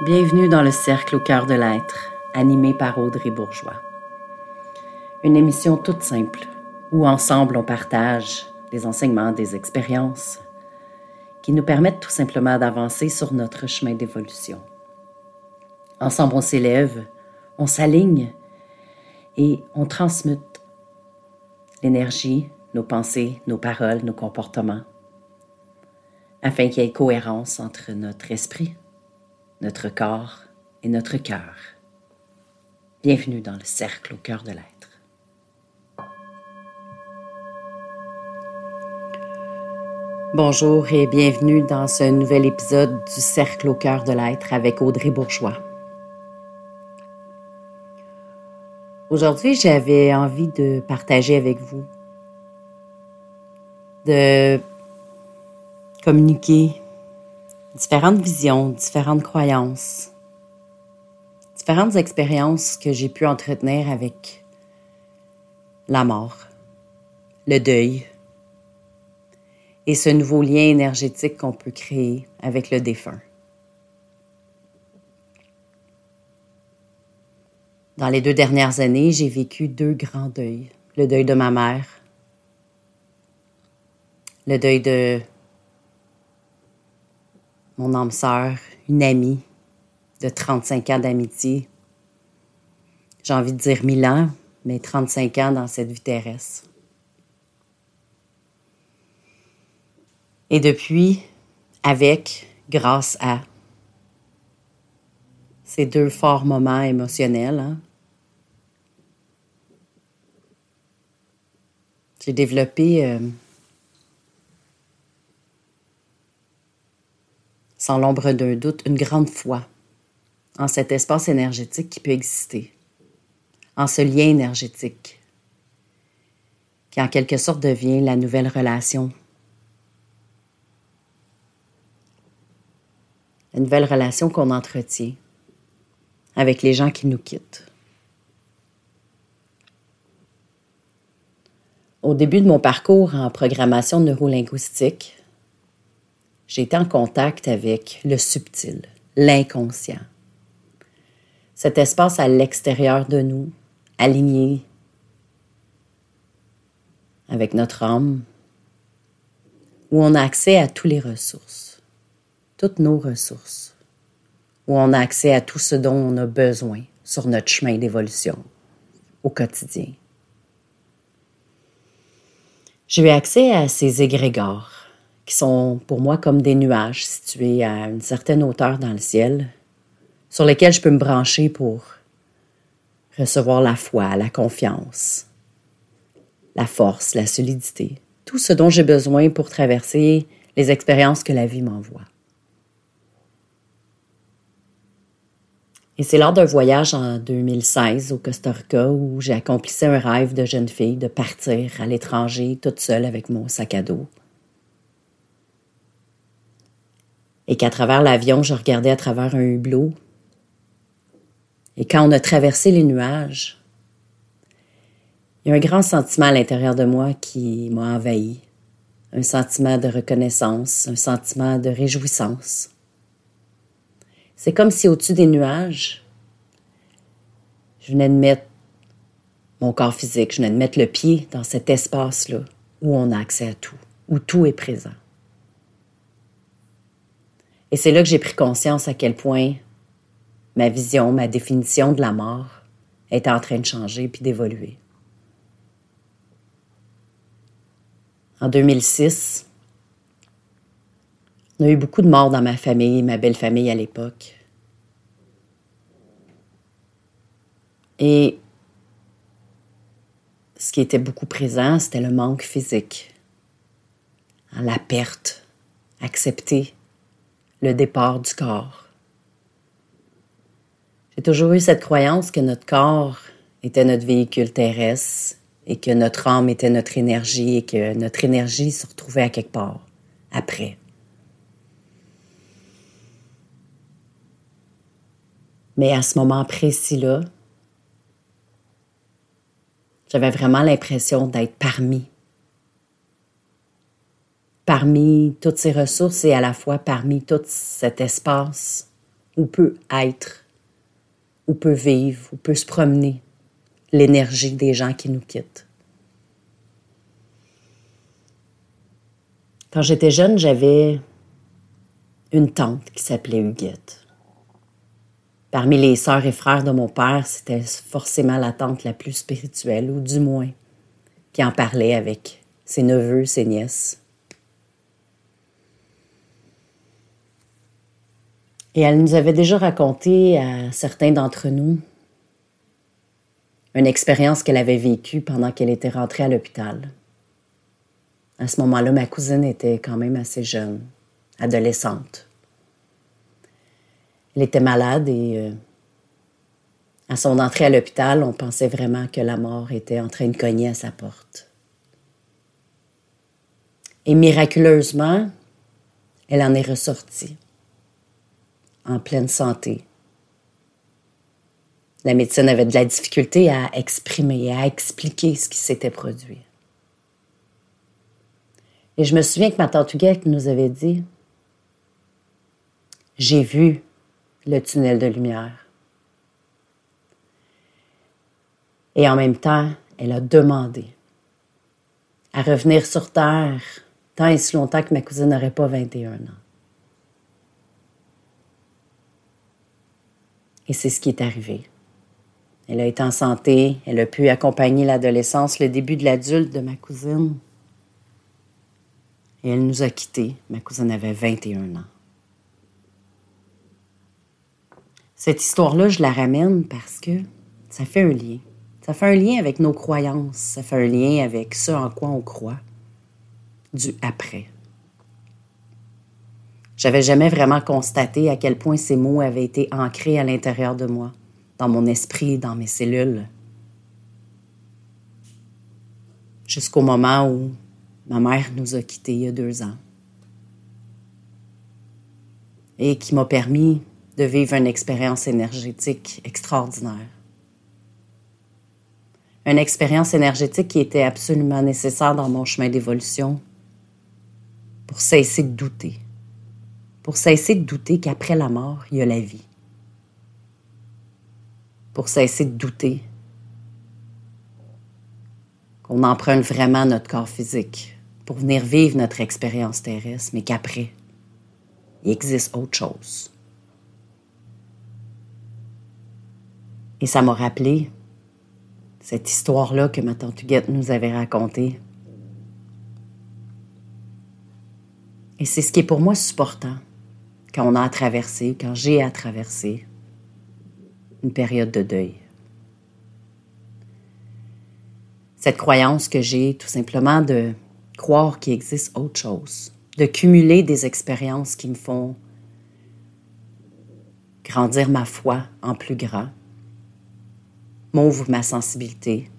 Bienvenue dans le Cercle au cœur de l'être, animé par Audrey Bourgeois. Une émission toute simple où ensemble on partage des enseignements, des expériences qui nous permettent tout simplement d'avancer sur notre chemin d'évolution. Ensemble on s'élève, on s'aligne et on transmute l'énergie, nos pensées, nos paroles, nos comportements afin qu'il y ait cohérence entre notre esprit, notre corps et notre cœur. Bienvenue dans le cercle au cœur de l'être. Bonjour et bienvenue dans ce nouvel épisode du cercle au cœur de l'être avec Audrey Bourgeois. Aujourd'hui, j'avais envie de partager avec vous, de communiquer différentes visions, différentes croyances, différentes expériences que j'ai pu entretenir avec la mort, le deuil et ce nouveau lien énergétique qu'on peut créer avec le défunt. Dans les deux dernières années, j'ai vécu deux grands deuils. Le deuil de ma mère, le deuil de mon âme sœur, une amie de 35 ans d'amitié. J'ai envie de dire 1000 ans, mais 35 ans dans cette vie terrestre. Et depuis, avec, grâce à ces deux forts moments émotionnels, hein, j'ai développé euh, sans l'ombre d'un doute, une grande foi en cet espace énergétique qui peut exister, en ce lien énergétique qui en quelque sorte devient la nouvelle relation. La nouvelle relation qu'on entretient avec les gens qui nous quittent. Au début de mon parcours en programmation neurolinguistique, j'ai été en contact avec le subtil, l'inconscient. Cet espace à l'extérieur de nous, aligné avec notre âme, où on a accès à toutes les ressources, toutes nos ressources, où on a accès à tout ce dont on a besoin sur notre chemin d'évolution au quotidien. J'ai eu accès à ces égrégores qui sont pour moi comme des nuages situés à une certaine hauteur dans le ciel, sur lesquels je peux me brancher pour recevoir la foi, la confiance, la force, la solidité, tout ce dont j'ai besoin pour traverser les expériences que la vie m'envoie. Et c'est lors d'un voyage en 2016 au Costa Rica où j'ai accompli un rêve de jeune fille de partir à l'étranger toute seule avec mon sac à dos et qu'à travers l'avion, je regardais à travers un hublot. Et quand on a traversé les nuages, il y a un grand sentiment à l'intérieur de moi qui m'a envahi. Un sentiment de reconnaissance, un sentiment de réjouissance. C'est comme si au-dessus des nuages, je venais de mettre mon corps physique, je venais de mettre le pied dans cet espace-là où on a accès à tout, où tout est présent. Et c'est là que j'ai pris conscience à quel point ma vision, ma définition de la mort était en train de changer puis d'évoluer. En 2006, on a eu beaucoup de morts dans ma famille, ma belle famille à l'époque. Et ce qui était beaucoup présent, c'était le manque physique, la perte, accepter le départ du corps. J'ai toujours eu cette croyance que notre corps était notre véhicule terrestre et que notre âme était notre énergie et que notre énergie se retrouvait à quelque part après. Mais à ce moment précis-là, j'avais vraiment l'impression d'être parmi parmi toutes ces ressources et à la fois parmi tout cet espace où peut être, où peut vivre, où peut se promener l'énergie des gens qui nous quittent. Quand j'étais jeune, j'avais une tante qui s'appelait Huguette. Parmi les sœurs et frères de mon père, c'était forcément la tante la plus spirituelle, ou du moins, qui en parlait avec ses neveux, ses nièces. Et elle nous avait déjà raconté à certains d'entre nous une expérience qu'elle avait vécue pendant qu'elle était rentrée à l'hôpital. À ce moment-là, ma cousine était quand même assez jeune, adolescente. Elle était malade et euh, à son entrée à l'hôpital, on pensait vraiment que la mort était en train de cogner à sa porte. Et miraculeusement, elle en est ressortie en pleine santé. La médecine avait de la difficulté à exprimer, à expliquer ce qui s'était produit. Et je me souviens que ma tante Huguette nous avait dit J'ai vu le tunnel de lumière. Et en même temps, elle a demandé à revenir sur Terre tant et si longtemps que ma cousine n'aurait pas 21 ans. Et c'est ce qui est arrivé. Elle a été en santé, elle a pu accompagner l'adolescence, le début de l'adulte de ma cousine. Et elle nous a quittés. Ma cousine avait 21 ans. Cette histoire-là, je la ramène parce que ça fait un lien. Ça fait un lien avec nos croyances, ça fait un lien avec ce en quoi on croit, du après. J'avais jamais vraiment constaté à quel point ces mots avaient été ancrés à l'intérieur de moi, dans mon esprit, dans mes cellules. Jusqu'au moment où ma mère nous a quittés il y a deux ans et qui m'a permis de vivre une expérience énergétique extraordinaire. Une expérience énergétique qui était absolument nécessaire dans mon chemin d'évolution pour cesser de douter, pour cesser de douter qu'après la mort, il y a la vie, pour cesser de douter qu'on emprunte vraiment notre corps physique pour venir vivre notre expérience terrestre, mais qu'après, il existe autre chose. Et ça m'a rappelé cette histoire-là que ma tante Huguette nous avait racontée. Et c'est ce qui est pour moi supportant quand on a à traverser, quand j'ai à traverser une période de deuil. Cette croyance que j'ai tout simplement de croire qu'il existe autre chose, de cumuler des expériences qui me font grandir ma foi en plus grand, m'ouvre ma sensibilité,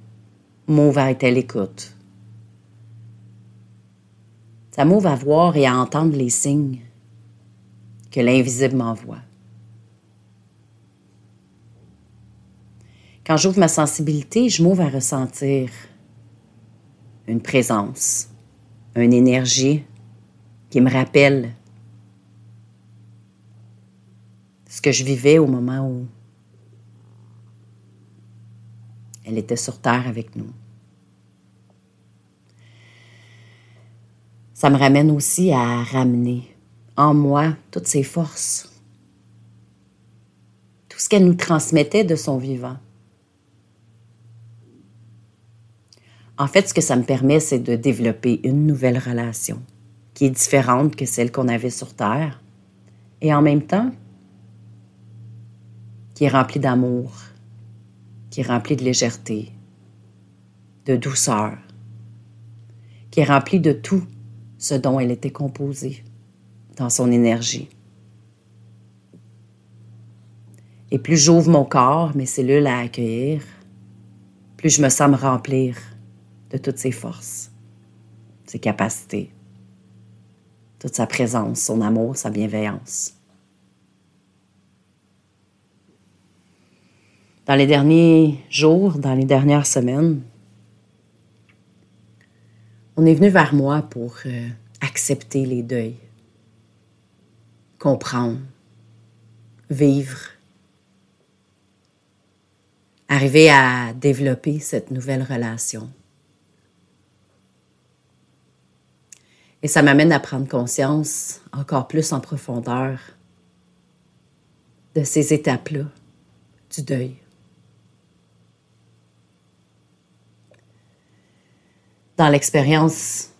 m'ouvre à à l'écoute. Ça m'ouvre à voir et à entendre les signes que l'invisible m'envoie. Quand j'ouvre ma sensibilité, je m'ouvre à ressentir une présence, une énergie qui me rappelle ce que je vivais au moment où elle était sur Terre avec nous. Ça me ramène aussi à ramener en moi toutes ses forces, tout ce qu'elle nous transmettait de son vivant. En fait, ce que ça me permet, c'est de développer une nouvelle relation qui est différente que celle qu'on avait sur Terre et en même temps qui est remplie d'amour, qui est remplie de légèreté, de douceur, qui est remplie de tout ce dont elle était composée dans son énergie. Et plus j'ouvre mon corps, mes cellules à accueillir, plus je me sens me remplir de toutes ses forces, ses capacités, toute sa présence, son amour, sa bienveillance. Dans les derniers jours, dans les dernières semaines, on est venu vers moi pour euh, accepter les deuils, comprendre, vivre, arriver à développer cette nouvelle relation. Et ça m'amène à prendre conscience encore plus en profondeur de ces étapes-là du deuil. Dans l'expérience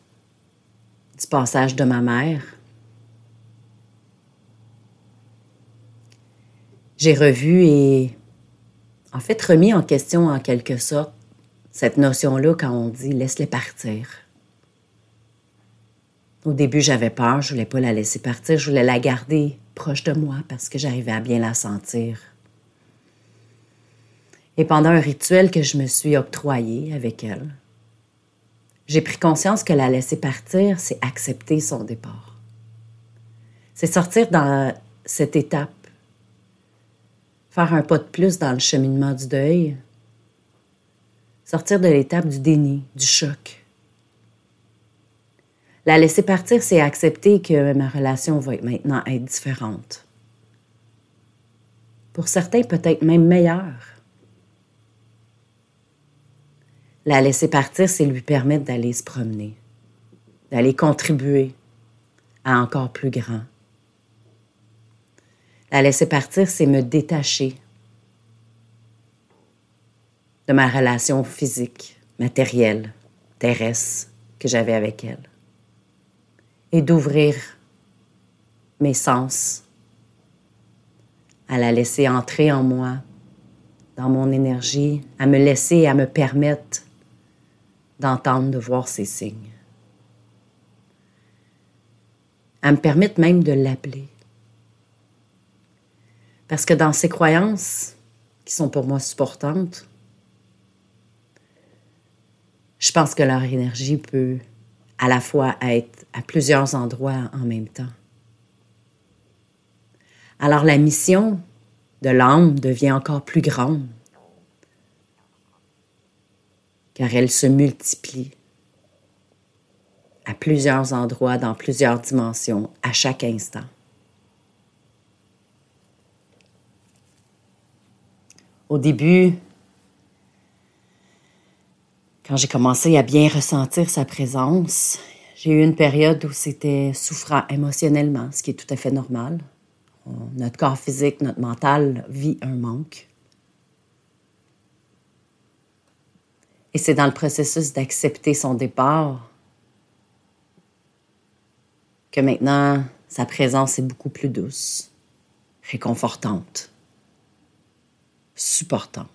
du passage de ma mère, j'ai revu et en fait remis en question en quelque sorte cette notion-là quand on dit laisse-les partir. Au début, j'avais peur, je voulais pas la laisser partir, je voulais la garder proche de moi parce que j'arrivais à bien la sentir. Et pendant un rituel que je me suis octroyé avec elle, j'ai pris conscience que la laisser partir, c'est accepter son départ. C'est sortir dans cette étape, faire un pas de plus dans le cheminement du deuil, sortir de l'étape du déni, du choc, la laisser partir, c'est accepter que ma relation va maintenant être différente. Pour certains, peut-être même meilleure. La laisser partir, c'est lui permettre d'aller se promener, d'aller contribuer à encore plus grand. La laisser partir, c'est me détacher de ma relation physique, matérielle, terrestre que j'avais avec elle et d'ouvrir mes sens, à la laisser entrer en moi, dans mon énergie, à me laisser, à me permettre d'entendre, de voir ces signes, à me permettre même de l'appeler. Parce que dans ces croyances qui sont pour moi supportantes, je pense que leur énergie peut à la fois être à plusieurs endroits en même temps. Alors la mission de l'âme devient encore plus grande, car elle se multiplie à plusieurs endroits, dans plusieurs dimensions, à chaque instant. Au début, quand j'ai commencé à bien ressentir sa présence, j'ai eu une période où c'était souffrant émotionnellement, ce qui est tout à fait normal. Notre corps physique, notre mental vit un manque. Et c'est dans le processus d'accepter son départ que maintenant sa présence est beaucoup plus douce, réconfortante, supportante.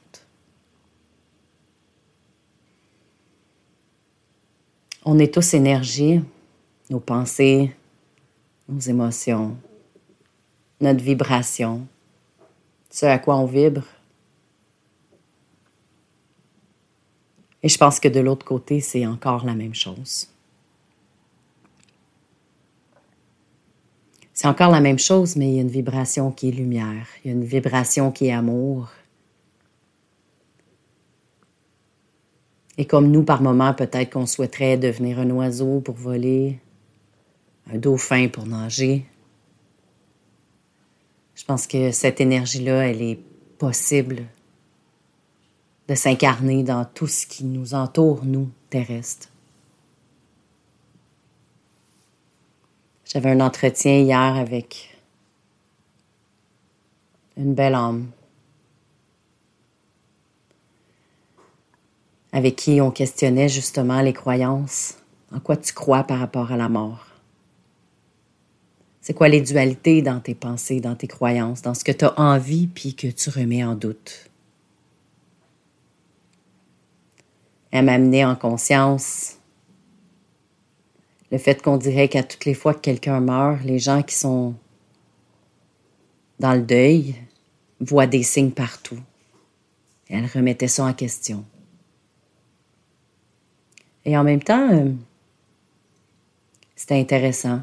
On est tous énergie, nos pensées, nos émotions, notre vibration, ce à quoi on vibre. Et je pense que de l'autre côté, c'est encore la même chose. C'est encore la même chose, mais il y a une vibration qui est lumière, il y a une vibration qui est amour, Et comme nous, par moment, peut-être qu'on souhaiterait devenir un oiseau pour voler, un dauphin pour nager. Je pense que cette énergie-là, elle est possible de s'incarner dans tout ce qui nous entoure, nous, terrestres. J'avais un entretien hier avec une belle âme avec qui on questionnait justement les croyances. En quoi tu crois par rapport à la mort? C'est quoi les dualités dans tes pensées, dans tes croyances, dans ce que tu as envie puis que tu remets en doute? Elle m'a amené en conscience le fait qu'on dirait qu'à toutes les fois que quelqu'un meurt, les gens qui sont dans le deuil voient des signes partout. elle remettait ça en question. Et en même temps, euh, c'était intéressant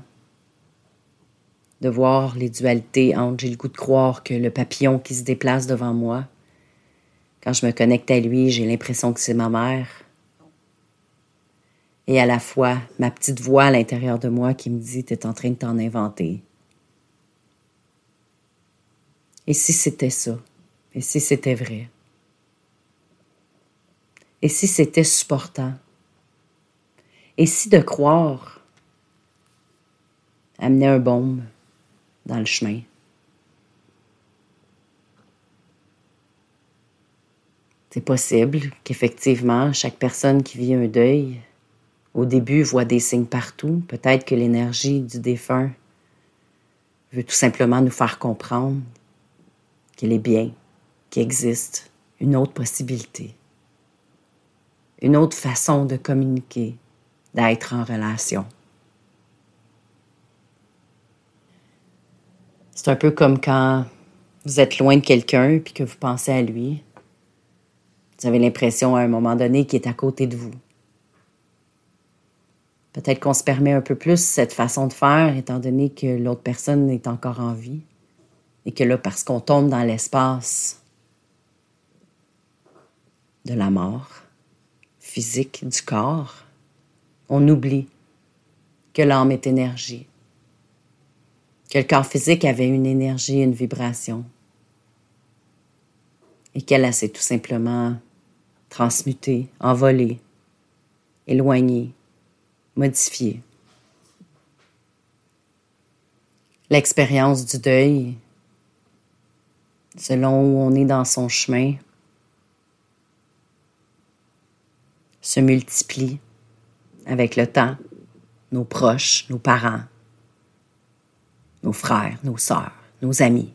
de voir les dualités entre j'ai le goût de croire que le papillon qui se déplace devant moi, quand je me connecte à lui, j'ai l'impression que c'est ma mère. Et à la fois, ma petite voix à l'intérieur de moi qui me dit, tu es en train de t'en inventer. Et si c'était ça? Et si c'était vrai? Et si c'était supportant? Et si de croire amenait un baume dans le chemin? C'est possible qu'effectivement, chaque personne qui vit un deuil, au début, voit des signes partout. Peut-être que l'énergie du défunt veut tout simplement nous faire comprendre qu'il est bien, qu'il existe une autre possibilité, une autre façon de communiquer, d'être en relation. C'est un peu comme quand vous êtes loin de quelqu'un puis que vous pensez à lui. Vous avez l'impression à un moment donné qu'il est à côté de vous. Peut-être qu'on se permet un peu plus cette façon de faire, étant donné que l'autre personne est encore en vie. Et que là, parce qu'on tombe dans l'espace de la mort physique du corps, on oublie que l'âme est énergie, que le corps physique avait une énergie, une vibration, et qu'elle s'est tout simplement transmutée, envolée, éloignée, modifiée. L'expérience du deuil, selon où on est dans son chemin, se multiplie avec le temps, nos proches, nos parents, nos frères, nos sœurs, nos amis.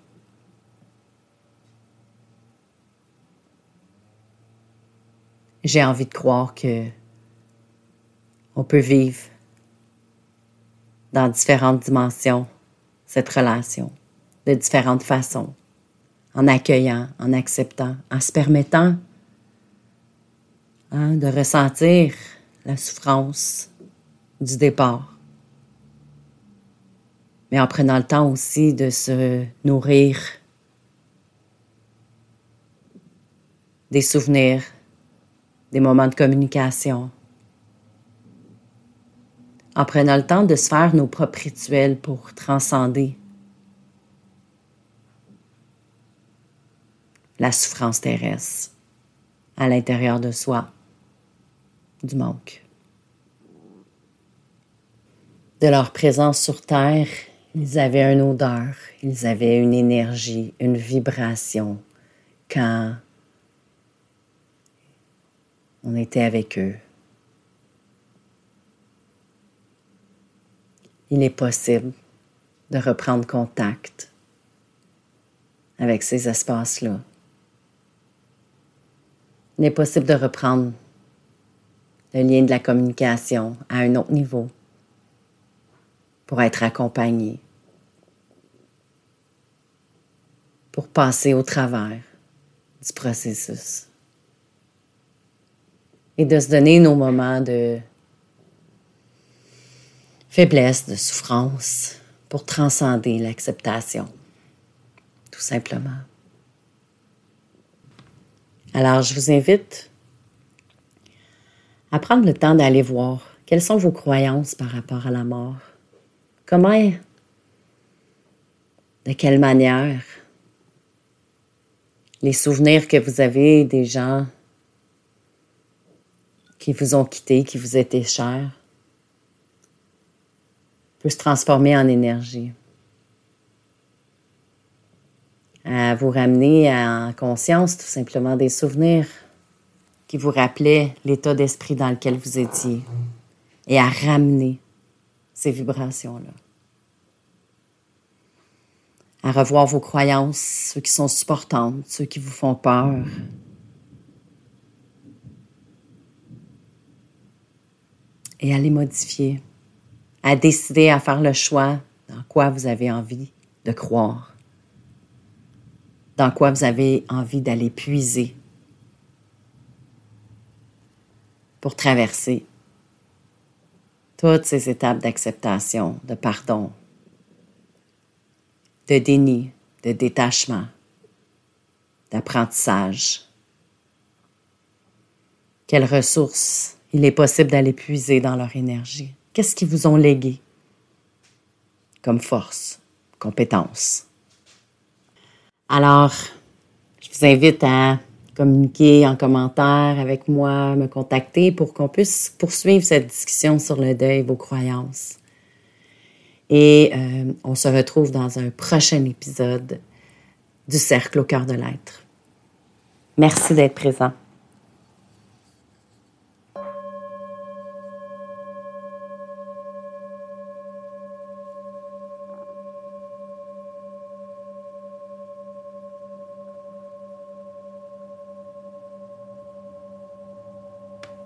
J'ai envie de croire que on peut vivre dans différentes dimensions cette relation, de différentes façons, en accueillant, en acceptant, en se permettant hein, de ressentir la souffrance du départ, mais en prenant le temps aussi de se nourrir des souvenirs, des moments de communication, en prenant le temps de se faire nos propres rituels pour transcender la souffrance terrestre à l'intérieur de soi, du manque. De leur présence sur Terre, ils avaient une odeur, ils avaient une énergie, une vibration quand on était avec eux. il est possible de reprendre contact avec ces espaces-là. Il est possible de reprendre le lien de la communication à un autre niveau pour être accompagné, pour passer au travers du processus et de se donner nos moments de faiblesse, de souffrance pour transcender l'acceptation, tout simplement. Alors, je vous invite à prendre le temps d'aller voir quelles sont vos croyances par rapport à la mort. Comment, de quelle manière les souvenirs que vous avez des gens qui vous ont quitté, qui vous étaient chers, peut se transformer en énergie. À vous ramener en conscience tout simplement des souvenirs qui vous rappelaient l'état d'esprit dans lequel vous étiez et à ramener ces vibrations-là. À revoir vos croyances, ceux qui sont supportantes, ceux qui vous font peur. Et à les modifier à décider à faire le choix dans quoi vous avez envie de croire, dans quoi vous avez envie d'aller puiser pour traverser toutes ces étapes d'acceptation, de pardon, de déni, de détachement, d'apprentissage. Quelles ressources il est possible d'aller puiser dans leur énergie. Qu'est-ce qu'ils vous ont légué comme force, compétence? Alors, je vous invite à communiquer en commentaire avec moi, me contacter pour qu'on puisse poursuivre cette discussion sur le deuil, vos croyances. Et euh, on se retrouve dans un prochain épisode du Cercle au cœur de l'être. Merci d'être présent.